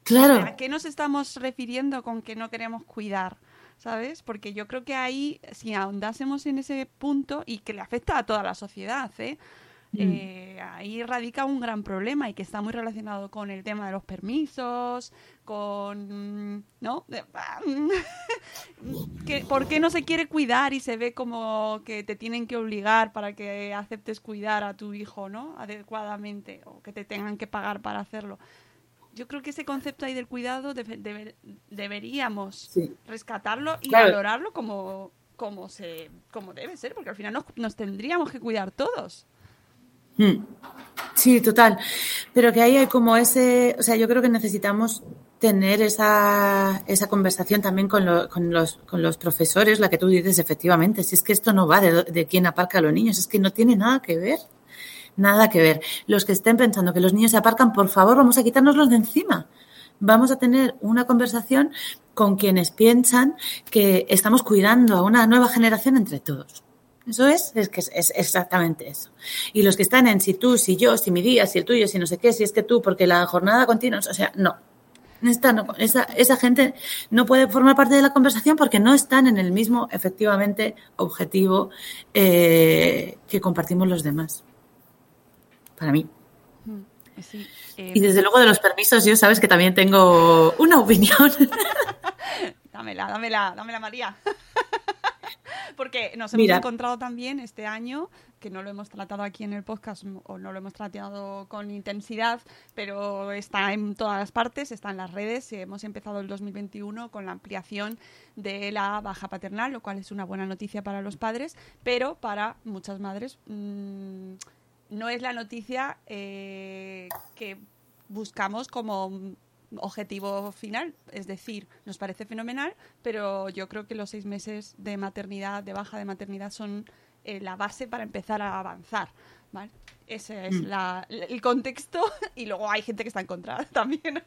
Claro. ¿A qué nos estamos refiriendo con que no queremos cuidar? ¿Sabes? Porque yo creo que ahí, si ahondásemos en ese punto y que le afecta a toda la sociedad, ¿eh? Eh, ahí radica un gran problema y que está muy relacionado con el tema de los permisos, con... ¿No? De- que, ¿Por qué no se quiere cuidar y se ve como que te tienen que obligar para que aceptes cuidar a tu hijo, ¿no? Adecuadamente, o que te tengan que pagar para hacerlo. Yo creo que ese concepto ahí del cuidado debe- debe- deberíamos Sí. rescatarlo y Claro. valorarlo como, como, se, como debe ser, porque al final nos, nos tendríamos que cuidar todos. Mm. Sí, total. Pero que ahí hay como ese, o sea, yo creo que necesitamos tener esa, esa conversación también con, con, los, con los profesores, la que tú dices efectivamente, si es que esto no va de, de quién aparca a los niños, es que no tiene nada que ver. Nada que ver. Los que estén pensando que los niños se aparcan, por favor, vamos a quitárnoslos de encima. Vamos a tener una conversación con quienes piensan que estamos cuidando a una nueva generación entre todos. Eso es, es que es, es exactamente eso. Y los que están en si tú, si yo, si mi día, si el tuyo, si no sé qué, si es que tú, porque la jornada continua, o sea, no. Esta no- esa, esa gente no puede formar parte de la conversación porque no están en el mismo, efectivamente, objetivo eh, que compartimos los demás. Para mí. Sí, eh, Y desde luego de los permisos, yo sabes que también tengo una opinión. Dámela, dámela, dámela, María. Porque nos hemos Mira. encontrado también este año, que no lo hemos tratado aquí en el podcast o no lo hemos tratado con intensidad, pero está en todas las partes, está en las redes. Hemos empezado el 2021 con la ampliación de la baja paternal, lo cual es una buena noticia para los padres, pero para muchas madres mm, no es la noticia eh, que buscamos como objetivo final. Es decir, nos parece fenomenal, pero yo creo que los seis meses de maternidad, de baja de maternidad, son eh, la base para empezar a avanzar. ¿vale? Ese es la- el contexto y luego hay gente que está en contra también.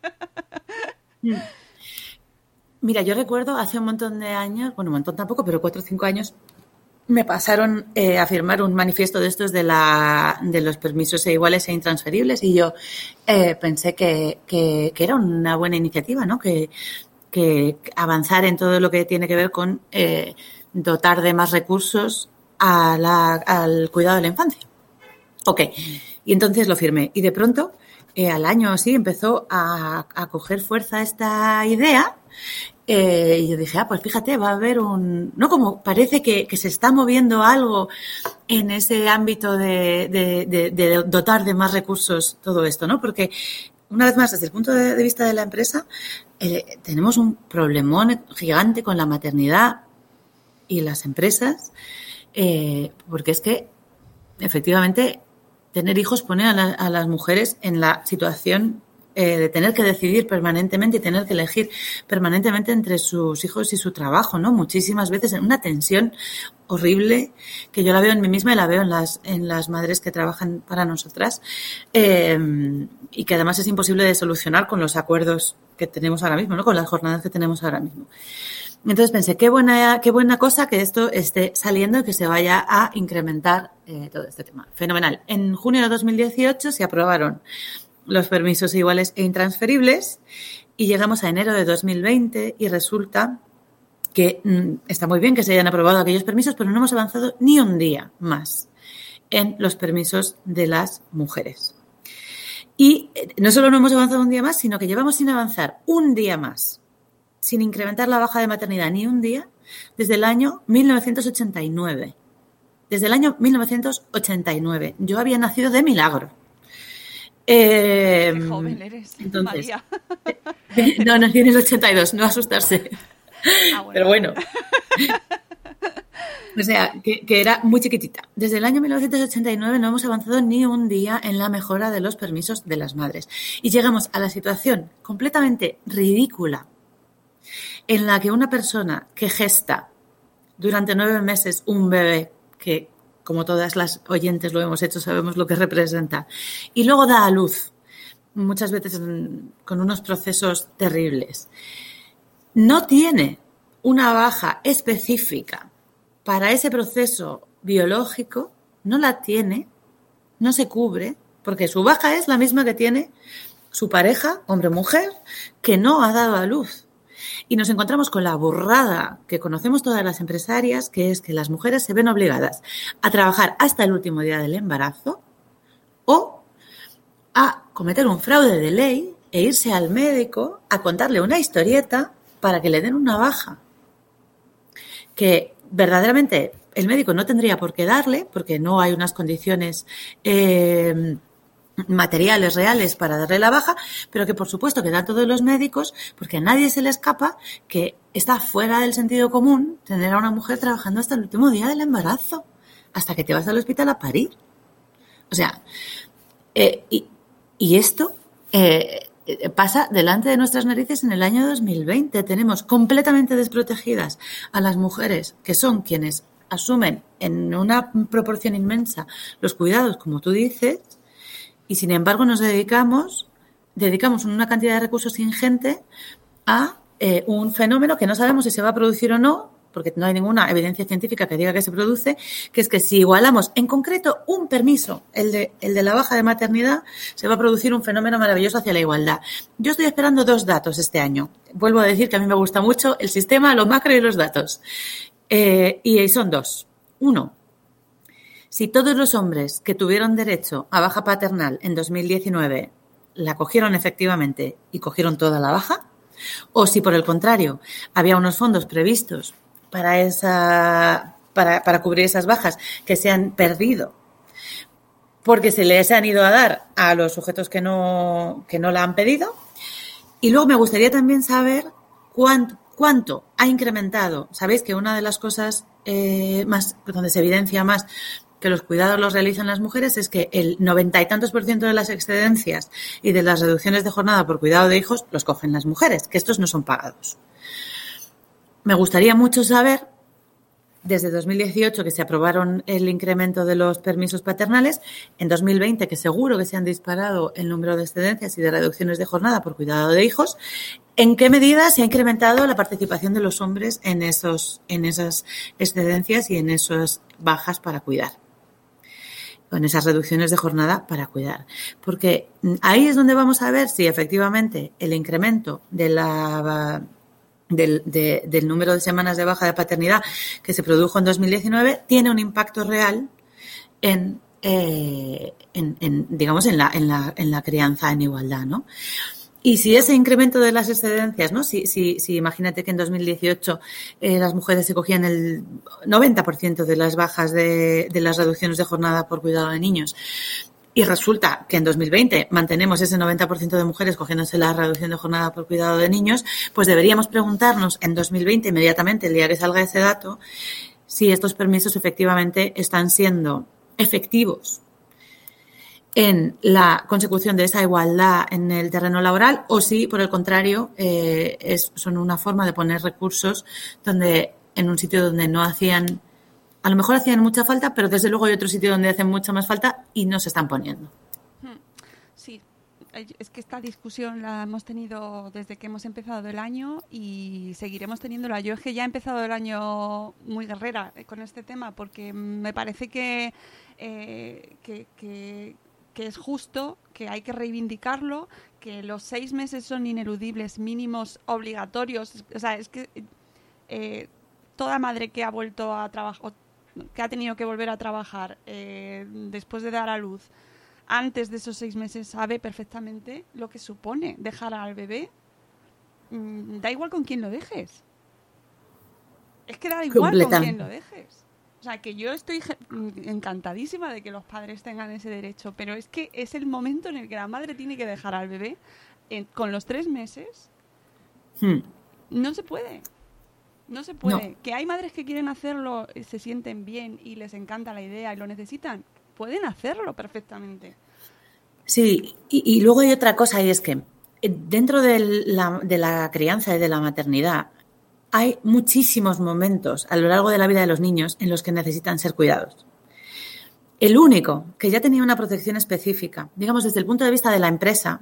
Mira, yo recuerdo hace un montón de años, bueno, un montón tampoco, pero cuatro o cinco años, me pasaron eh, a firmar un manifiesto de estos de, la, de los permisos iguales e intransferibles y yo eh, pensé que, que- era una buena iniciativa, ¿no? Que, que avanzar en todo lo que tiene que ver con eh, dotar de más recursos a la- al cuidado de la infancia. Ok, y entonces lo firmé. Y de pronto, eh, al año así, empezó a, a coger fuerza esta idea. Eh, y yo dije, ah, pues fíjate, va a haber un... No, como parece que, se está moviendo algo en ese ámbito de, dotar de más recursos todo esto, ¿no? Porque, una vez más, desde el punto de, de vista de la empresa, eh, tenemos un problemón gigante con la maternidad y las empresas, eh, porque es que efectivamente, tener hijos pone a, la- a las mujeres en la situación eh, de tener que decidir permanentemente y tener que elegir permanentemente entre sus hijos y su trabajo, ¿no? Muchísimas veces en una tensión horrible que yo la veo en mí misma y la veo en las, en las madres que trabajan para nosotras eh, y que además es imposible de solucionar con los acuerdos que tenemos ahora mismo, ¿no? Con las jornadas que tenemos ahora mismo. Entonces pensé, qué buena, qué buena cosa que esto esté saliendo y que se vaya a incrementar eh, todo este tema. Fenomenal. En junio de 2018 se aprobaron los permisos iguales e intransferibles y llegamos a enero de 2020 y resulta que mm, está muy bien que se hayan aprobado aquellos permisos, pero no hemos avanzado ni un día más en los permisos de las mujeres. Y eh, no solo no hemos avanzado un día más, sino que llevamos sin avanzar un día más sin incrementar la baja de maternidad ni un día desde el año 1989. Desde el año 1989. Yo había nacido de milagro. Eh, Qué joven eres, entonces, María. no, nací en el 82, no asustarse. Ah, bueno. Pero bueno. O sea, que, que, era muy chiquitita. Desde el año 1989 no hemos avanzado ni un día en la mejora de los permisos de las madres. Y llegamos a la situación completamente ridícula en la que una persona que gesta durante nueve meses un bebé, que como todas las oyentes lo hemos hecho, sabemos lo que representa, y luego da a luz, muchas veces con unos procesos terribles, no tiene una baja específica para ese proceso biológico, no la tiene, no se cubre, porque su baja es la misma que tiene su pareja, hombre o mujer, que no ha dado a luz. Y nos encontramos con la burrada que conocemos todas las empresarias, que es que las mujeres se ven obligadas a trabajar hasta el último día del embarazo o a cometer un fraude de ley e irse al médico a contarle una historieta para que le den una baja. Que verdaderamente el médico no tendría por qué darle, porque no hay unas condiciones eh, materiales reales para darle la baja, pero que por supuesto que dan todos los médicos, porque a nadie se le escapa que está fuera del sentido común tener a una mujer trabajando hasta el último día del embarazo, hasta que te vas al hospital a parir. O sea, eh, y, y, esto eh, pasa delante de nuestras narices en el año 2020. Tenemos completamente desprotegidas a las mujeres, que son quienes asumen en una proporción inmensa los cuidados, como tú dices, y sin embargo nos dedicamos, dedicamos una cantidad de recursos ingente a eh, un fenómeno que no sabemos si se va a producir o no, porque no hay ninguna evidencia científica que diga que se produce, que es que si igualamos en concreto un permiso, el de, el de la baja de maternidad, se va a producir un fenómeno maravilloso hacia la igualdad. Yo estoy esperando dos datos este año. Vuelvo a decir que a mí me gusta mucho el sistema, lo macro y los datos. Eh, y son dos. Uno, si todos los hombres que tuvieron derecho a baja paternal en 2019 la cogieron efectivamente y cogieron toda la baja, o si por el contrario había unos fondos previstos para esa para, para cubrir esas bajas que se han perdido porque se les han ido a dar a los sujetos que no, que no la han pedido. Y luego me gustaría también saber cuánto, ha incrementado. Sabéis que una de las cosas eh, más, donde se evidencia más que los cuidados los realizan las mujeres es que el noventa y tantos por ciento de las excedencias y de las reducciones de jornada por cuidado de hijos los cogen las mujeres, que estos no son pagados. Me gustaría mucho saber, desde 2018 que se aprobaron el incremento de los permisos paternales, en 2020 que seguro que se han disparado el número de excedencias y de reducciones de jornada por cuidado de hijos, ¿En qué medida se ha incrementado la participación de los hombres en, esos, en esas excedencias y en esas bajas para cuidar? Con esas reducciones de jornada para cuidar. Porque ahí es donde vamos a ver si efectivamente el incremento del, número de semanas de baja de paternidad que se produjo en 2019 tiene un impacto real en, eh, digamos la, en la crianza en igualdad, ¿no? Y si ese incremento de las excedencias, ¿no? Si, si, imagínate que en 2018 eh, las mujeres se cogían el 90% de las bajas de, de las reducciones de jornada por cuidado de niños, y resulta que en 2020 mantenemos ese 90% de mujeres cogiéndose la reducción de jornada por cuidado de niños, pues deberíamos preguntarnos en 2020, inmediatamente, el día que salga ese dato, si estos permisos efectivamente están siendo efectivos en la consecución de esa igualdad en el terreno laboral o si, por el contrario, eh, es, son una forma de poner recursos donde en un sitio donde no hacían, a lo mejor hacían mucha falta, pero desde luego hay otro sitio donde hacen mucha más falta y no se están poniendo. Hmm. Sí, es que esta discusión la hemos tenido desde que hemos empezado el año y seguiremos teniéndola. Yo es que ya he empezado el año muy guerrera con este tema porque me parece que, eh, que, que que es justo, que hay que reivindicarlo, que los seis meses son ineludibles, mínimos, obligatorios. O sea, es que eh, toda madre que ha vuelto a trabajar, que ha tenido que volver a trabajar eh, después de dar a luz, antes de esos seis meses sabe perfectamente lo que supone dejar al bebé. Mm, da igual con quién lo dejes. Es que da igual con quién lo dejes. O sea, que yo estoy encantadísima de que los padres tengan ese derecho, pero es que es el momento en el que la madre tiene que dejar al bebé con los tres meses. Hmm. No se puede. No se puede. Que hay madres que quieren hacerlo, eh, se sienten bien y les encanta la idea y lo necesitan, pueden hacerlo perfectamente. Sí, y, luego hay otra cosa y es que eh, dentro de la, de la crianza y de la maternidad hay muchísimos momentos a lo largo de la vida de los niños en los que necesitan ser cuidados. El único que ya tenía una protección específica, digamos desde el punto de vista de la empresa,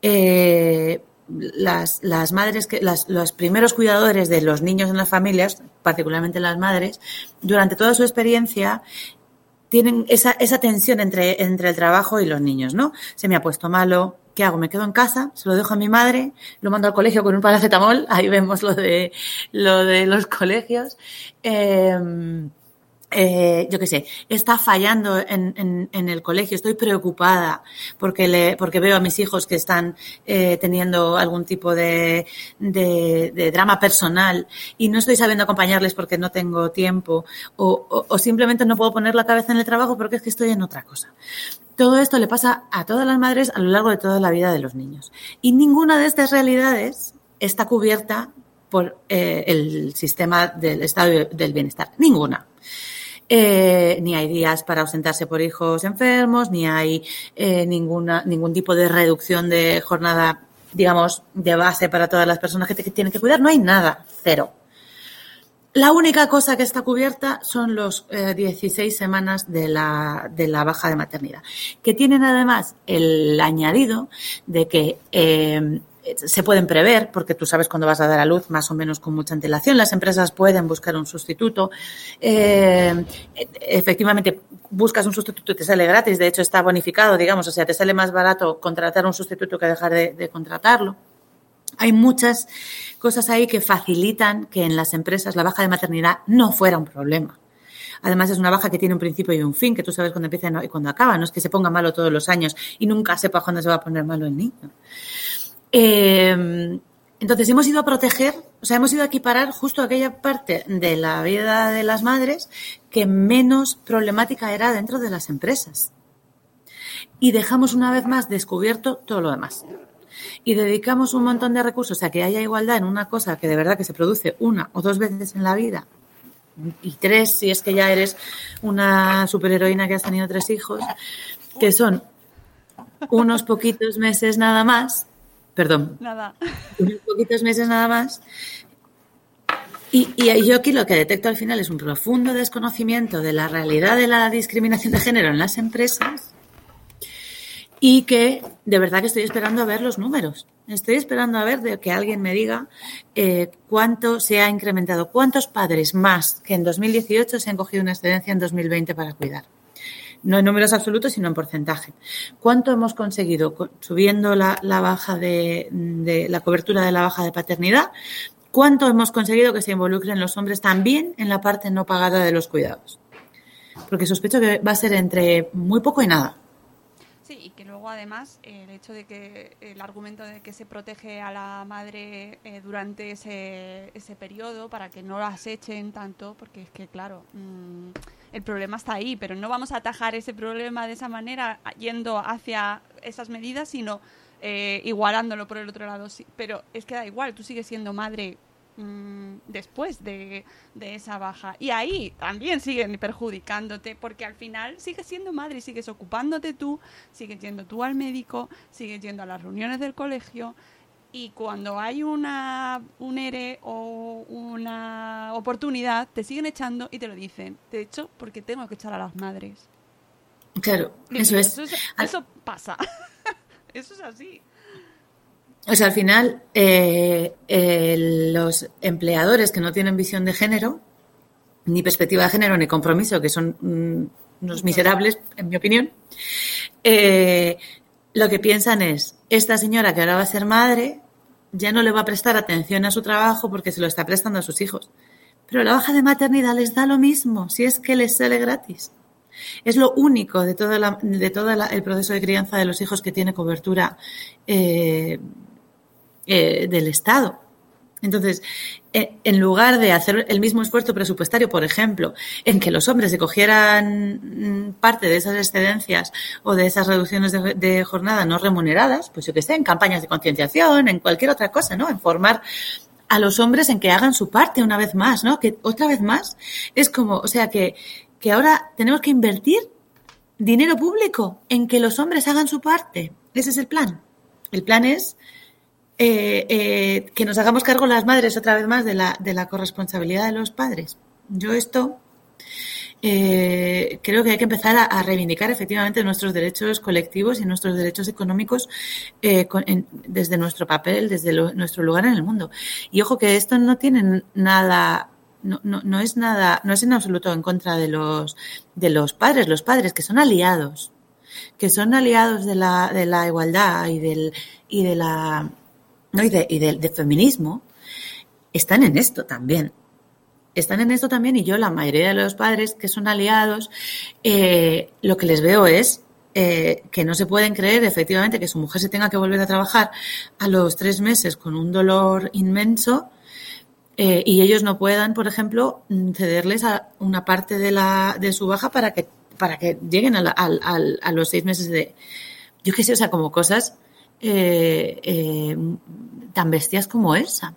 eh, las, madres, que, los primeros cuidadores de los niños en las familias, particularmente las madres, durante toda su experiencia tienen esa, tensión entre el trabajo y los niños, ¿no? Se me ha puesto malo, ¿qué hago? ¿Me quedo en casa? ¿Se lo dejo a mi madre? ¿Lo mando al colegio con un paracetamol? Ahí vemos lo de, lo de los colegios. Eh, eh, yo qué sé, está fallando en, en, el colegio, estoy preocupada porque, le, porque veo a mis hijos que están eh, teniendo algún tipo de, de, drama personal y no estoy sabiendo acompañarles porque no tengo tiempo o, simplemente no puedo poner la cabeza en el trabajo porque es que estoy en otra cosa. Todo esto le pasa a todas las madres a lo largo de toda la vida de los niños. Y ninguna de estas realidades está cubierta por eh, el sistema del estado del bienestar. Ninguna. Eh, ni hay días para ausentarse por hijos enfermos, ni hay eh, ningún tipo de reducción de jornada, digamos, de base para todas las personas que, tienen que cuidar. No hay nada, cero. La única cosa que está cubierta son los 16 eh, semanas de la, de la baja de maternidad, que tienen además el añadido de que eh, se pueden prever, porque tú sabes cuándo vas a dar a luz más o menos con mucha antelación. Las empresas pueden buscar un sustituto. Eh, efectivamente, buscas un sustituto y te sale gratis. De hecho, está bonificado, digamos. O sea, te sale más barato contratar un sustituto que dejar de, contratarlo. Hay muchas cosas ahí que facilitan que en las empresas la baja de maternidad no fuera un problema. Además, es una baja que tiene un principio y un fin, que tú sabes cuándo empieza y cuándo acaba. No es que se ponga malo todos los años y nunca sepa cuándo se va a poner malo el niño. Eh, entonces hemos ido a proteger, o sea, hemos ido a equiparar justo aquella parte de la vida de las madres que menos problemática era dentro de las empresas. Y dejamos una vez más descubierto todo lo demás. Y dedicamos un montón de recursos a que haya igualdad en una cosa que de verdad que se produce una o dos veces en la vida y tres si es que ya eres una superheroína que has tenido tres hijos, que son unos poquitos meses nada más Perdón. Nada. Unos poquitos meses nada más. Y, y, yo aquí lo que detecto al final es un profundo desconocimiento de la realidad de la discriminación de género en las empresas y que de verdad que estoy esperando a ver los números. Estoy esperando a ver de que alguien me diga eh, cuánto se ha incrementado, cuántos padres más que en 2018 se han cogido una excedencia en 2020 para cuidar no en números absolutos, sino en porcentaje. ¿Cuánto hemos conseguido subiendo la, baja de, la cobertura de la baja de paternidad? ¿Cuánto hemos conseguido que se involucren los hombres también en la parte no pagada de los cuidados? Porque sospecho que va a ser entre muy poco y nada. Sí, y que luego además el hecho de que el argumento de que se protege a la madre eh, durante ese, ese periodo para que no las echen tanto, porque es que claro, mm, el problema está ahí, pero no vamos a atajar ese problema de esa manera yendo hacia esas medidas, sino eh, igualándolo por el otro lado. Pero es que da igual, tú sigues siendo madre mm, después de, esa baja. Y ahí también siguen perjudicándote, porque al final sigues siendo madre sigues ocupándote tú, sigues yendo tú al médico, sigues yendo a las reuniones del colegio, y cuando hay una, un ERE o una oportunidad, te siguen echando y te lo dicen. De hecho, porque tengo que echar a las madres. Claro, eso es. Eso, pasa. eso es así. O sea, al final, eh, los empleadores que no tienen visión de género, ni perspectiva de género, ni compromiso, que son mm, unos miserables, en mi opinión, eh, lo que piensan es, esta señora que ahora va a ser madre, ya no le va a prestar atención a su trabajo porque se lo está prestando a sus hijos. Pero la baja de maternidad les da lo mismo, si es que les sale gratis. Es lo único de todo, todo el proceso de crianza de los hijos que tiene cobertura eh, eh, del Estado. Entonces, eh, en lugar de hacer el mismo esfuerzo presupuestario, por ejemplo, en que los hombres se cogieran mm, parte de esas excedencias o de esas reducciones de, jornada no remuneradas, pues yo que sé, en campañas de concienciación, en cualquier otra cosa, ¿no? En formar a los hombres en que hagan su parte una vez más, ¿no? Que otra vez más es como, o sea, que, que ahora tenemos que invertir dinero público en que los hombres hagan su parte. Ese es el plan. El plan es eh, eh, que nos hagamos cargo las madres otra vez más de la, de la corresponsabilidad de los padres. Yo esto eh, creo que hay que empezar a, reivindicar efectivamente nuestros derechos colectivos y nuestros derechos económicos eh, desde nuestro papel, desde nuestro lugar en el mundo. Y ojo que esto no tiene nada no, no, no, es nada, no es en absoluto en contra de los, de los padres, los padres que son aliados, que son aliados de la, de la igualdad y del, y de la, no, y, de, y del feminismo, están en esto también. Están en esto también y yo, la mayoría de los padres que son aliados, eh, lo que les veo es eh, que no se pueden creer efectivamente que su mujer se tenga que volver a trabajar a los tres meses con un dolor inmenso eh, y ellos no puedan, por ejemplo, cederles a una parte de, la, de su baja para que, para que lleguen a, a los seis meses de... Yo qué sé, o sea, como cosas tan bestias como esa.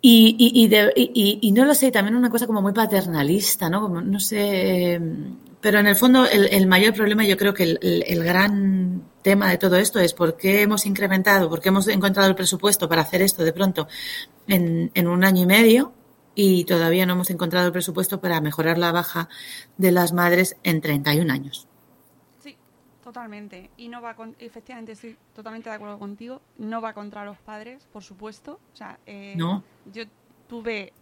Y, y, y, y, no lo sé, también una cosa como muy paternalista, ¿no? Como, no sé, pero en el fondo el, el mayor problema, yo creo que el, gran tema de todo esto es por qué hemos incrementado, por qué hemos encontrado el presupuesto para hacer esto de pronto en, en un año y medio y todavía no hemos encontrado el presupuesto para mejorar la baja de las madres en 31 años. Totalmente. Y no va con, efectivamente, estoy totalmente de acuerdo contigo. No va contra los padres, por supuesto. O sea, eh, no. yo tuve,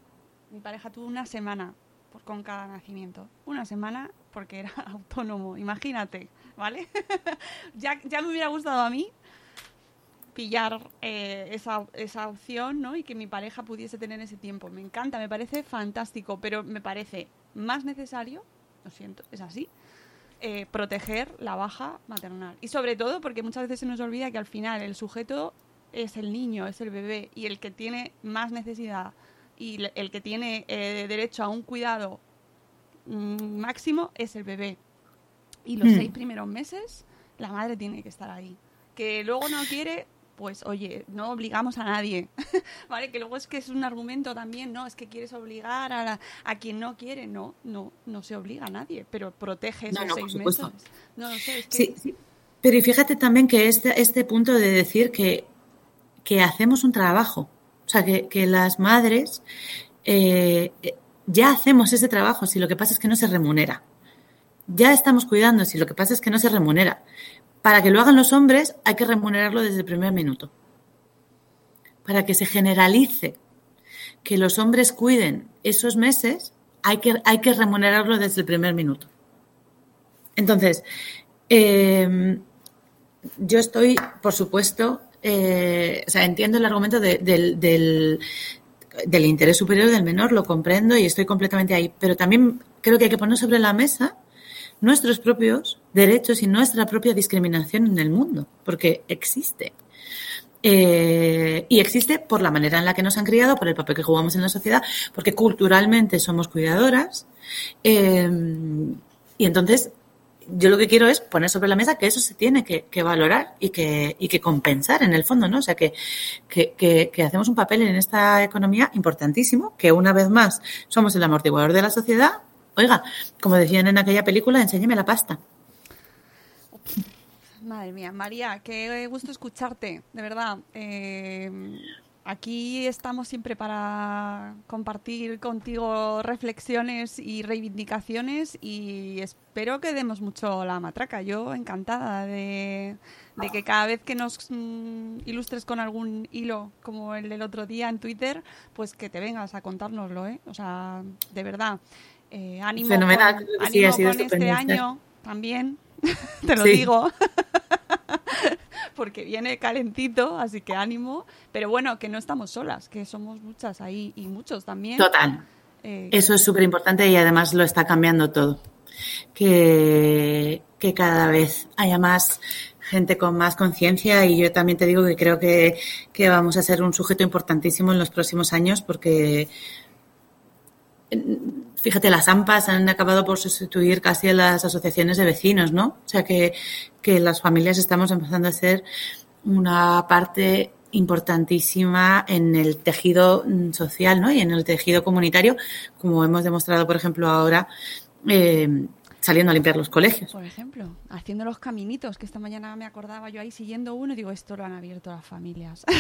mi pareja tuvo una semana por, con cada nacimiento. Una semana porque era autónomo, imagínate, ¿vale? ya, ya me hubiera gustado a mí pillar eh, esa, esa opción, ¿no? Y que mi pareja pudiese tener ese tiempo. Me encanta, me parece fantástico, pero me parece más necesario, lo siento, es así, eh, proteger la baja maternal. Y sobre todo porque muchas veces se nos olvida que al final el sujeto es el niño, es el bebé, y el que tiene más necesidad y el que tiene eh, derecho a un cuidado mm, máximo es el bebé. Y los hmm. seis primeros meses la madre tiene que estar ahí. Que luego no quiere, pues oye, no obligamos a nadie, ¿vale? Que luego es que es un argumento también, no, es que quieres obligar a, a quien no quiere, no, no, no se obliga a nadie, pero protege esos seis meses. No, sé, es que... sí, sí. Pero fíjate también que este, este punto de decir que, que hacemos un trabajo, o sea, que, que las madres eh, ya hacemos ese trabajo, si lo que pasa es que no se remunera. Ya estamos cuidando, si lo que pasa es que no se remunera para que lo hagan los hombres hay que remunerarlo desde el primer minuto. Para que se generalice que los hombres cuiden esos meses, hay que, hay que remunerarlo desde el primer minuto. Entonces, eh, yo estoy, por supuesto, eh, o sea, entiendo el argumento del, del, del interés superior del menor, lo comprendo y estoy completamente ahí, pero también creo que hay que poner sobre la mesa nuestros propios derechos y nuestra propia discriminación en el mundo, porque existe. Eh, y existe por la manera en la que nos han criado, por el papel que jugamos en la sociedad, porque culturalmente somos cuidadoras. Eh, y entonces, yo lo que quiero es poner sobre la mesa que eso se tiene que, valorar y que, y que compensar en el fondo, ¿no? O sea, que, que, que, hacemos un papel en esta economía importantísimo, que una vez más somos el amortiguador de la sociedad, Oiga, como decían en aquella película, enséñeme la pasta. Madre mía, María, qué gusto escucharte, de verdad. Eh, aquí estamos siempre para compartir contigo reflexiones y reivindicaciones y espero que demos mucho la matraca. Yo encantada de, que cada vez que nos mm, ilustres con algún hilo como el del otro día en Twitter, pues que te vengas a contárnoslo, ¿eh? O sea, de verdad. Eh, ánimo Fenomenal, con, ánimo con este año también, te lo digo. Porque viene calentito, así que ánimo. Pero bueno, que no estamos solas, que somos muchas ahí y muchos también. Total. Eh, Eso es súper importante y además lo está cambiando todo. Que, que cada vez haya más gente con más conciencia y yo también te digo que creo que, que, vamos a ser un sujeto importantísimo en los próximos años porque fíjate, las AMPAs han acabado por sustituir casi a las asociaciones de vecinos, ¿no? O sea que, que las familias estamos empezando a ser una parte importantísima en el tejido mm, social ¿no? y en el tejido comunitario, como hemos demostrado, por ejemplo, ahora eh, saliendo a limpiar los colegios. Por ejemplo, haciendo los caminitos, que esta mañana me acordaba yo ahí siguiendo uno y digo, esto lo han abierto las familias.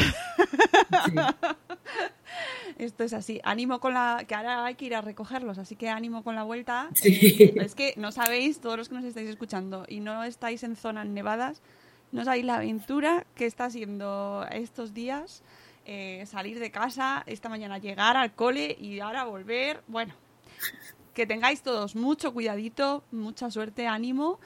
Esto es así. Ánimo con la. que ahora hay que ir a recogerlos, así que ánimo con la vuelta. Es que no sabéis, todos los que nos estáis escuchando y no estáis en zonas nevadas, no sabéis la aventura que está siendo estos días. Eh, salir de casa, esta mañana llegar al cole y ahora volver. Bueno, que tengáis todos mucho cuidadito, mucha suerte, ánimo.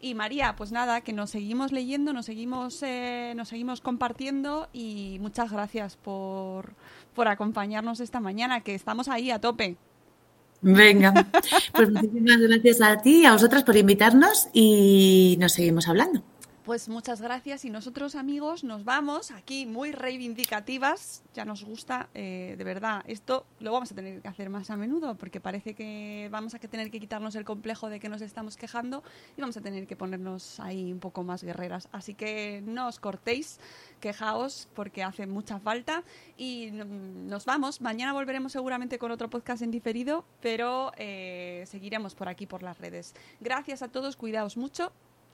Y María, pues nada, que nos seguimos leyendo, nos seguimos, eh, nos seguimos compartiendo y muchas gracias por, por acompañarnos esta mañana, que estamos ahí a tope. Venga, pues muchísimas gracias a ti y a vosotras por invitarnos y nos seguimos hablando. Pues muchas gracias y nosotros amigos nos vamos aquí muy reivindicativas, ya nos gusta, eh, de verdad, esto lo vamos a tener que hacer más a menudo porque parece que vamos a tener que quitarnos el complejo de que nos estamos quejando y vamos a tener que ponernos ahí un poco más guerreras. Así que no os cortéis, quejaos porque hace mucha falta y nos vamos. Mañana volveremos seguramente con otro podcast en diferido, pero eh, seguiremos por aquí por las redes. Gracias a todos, cuidaos mucho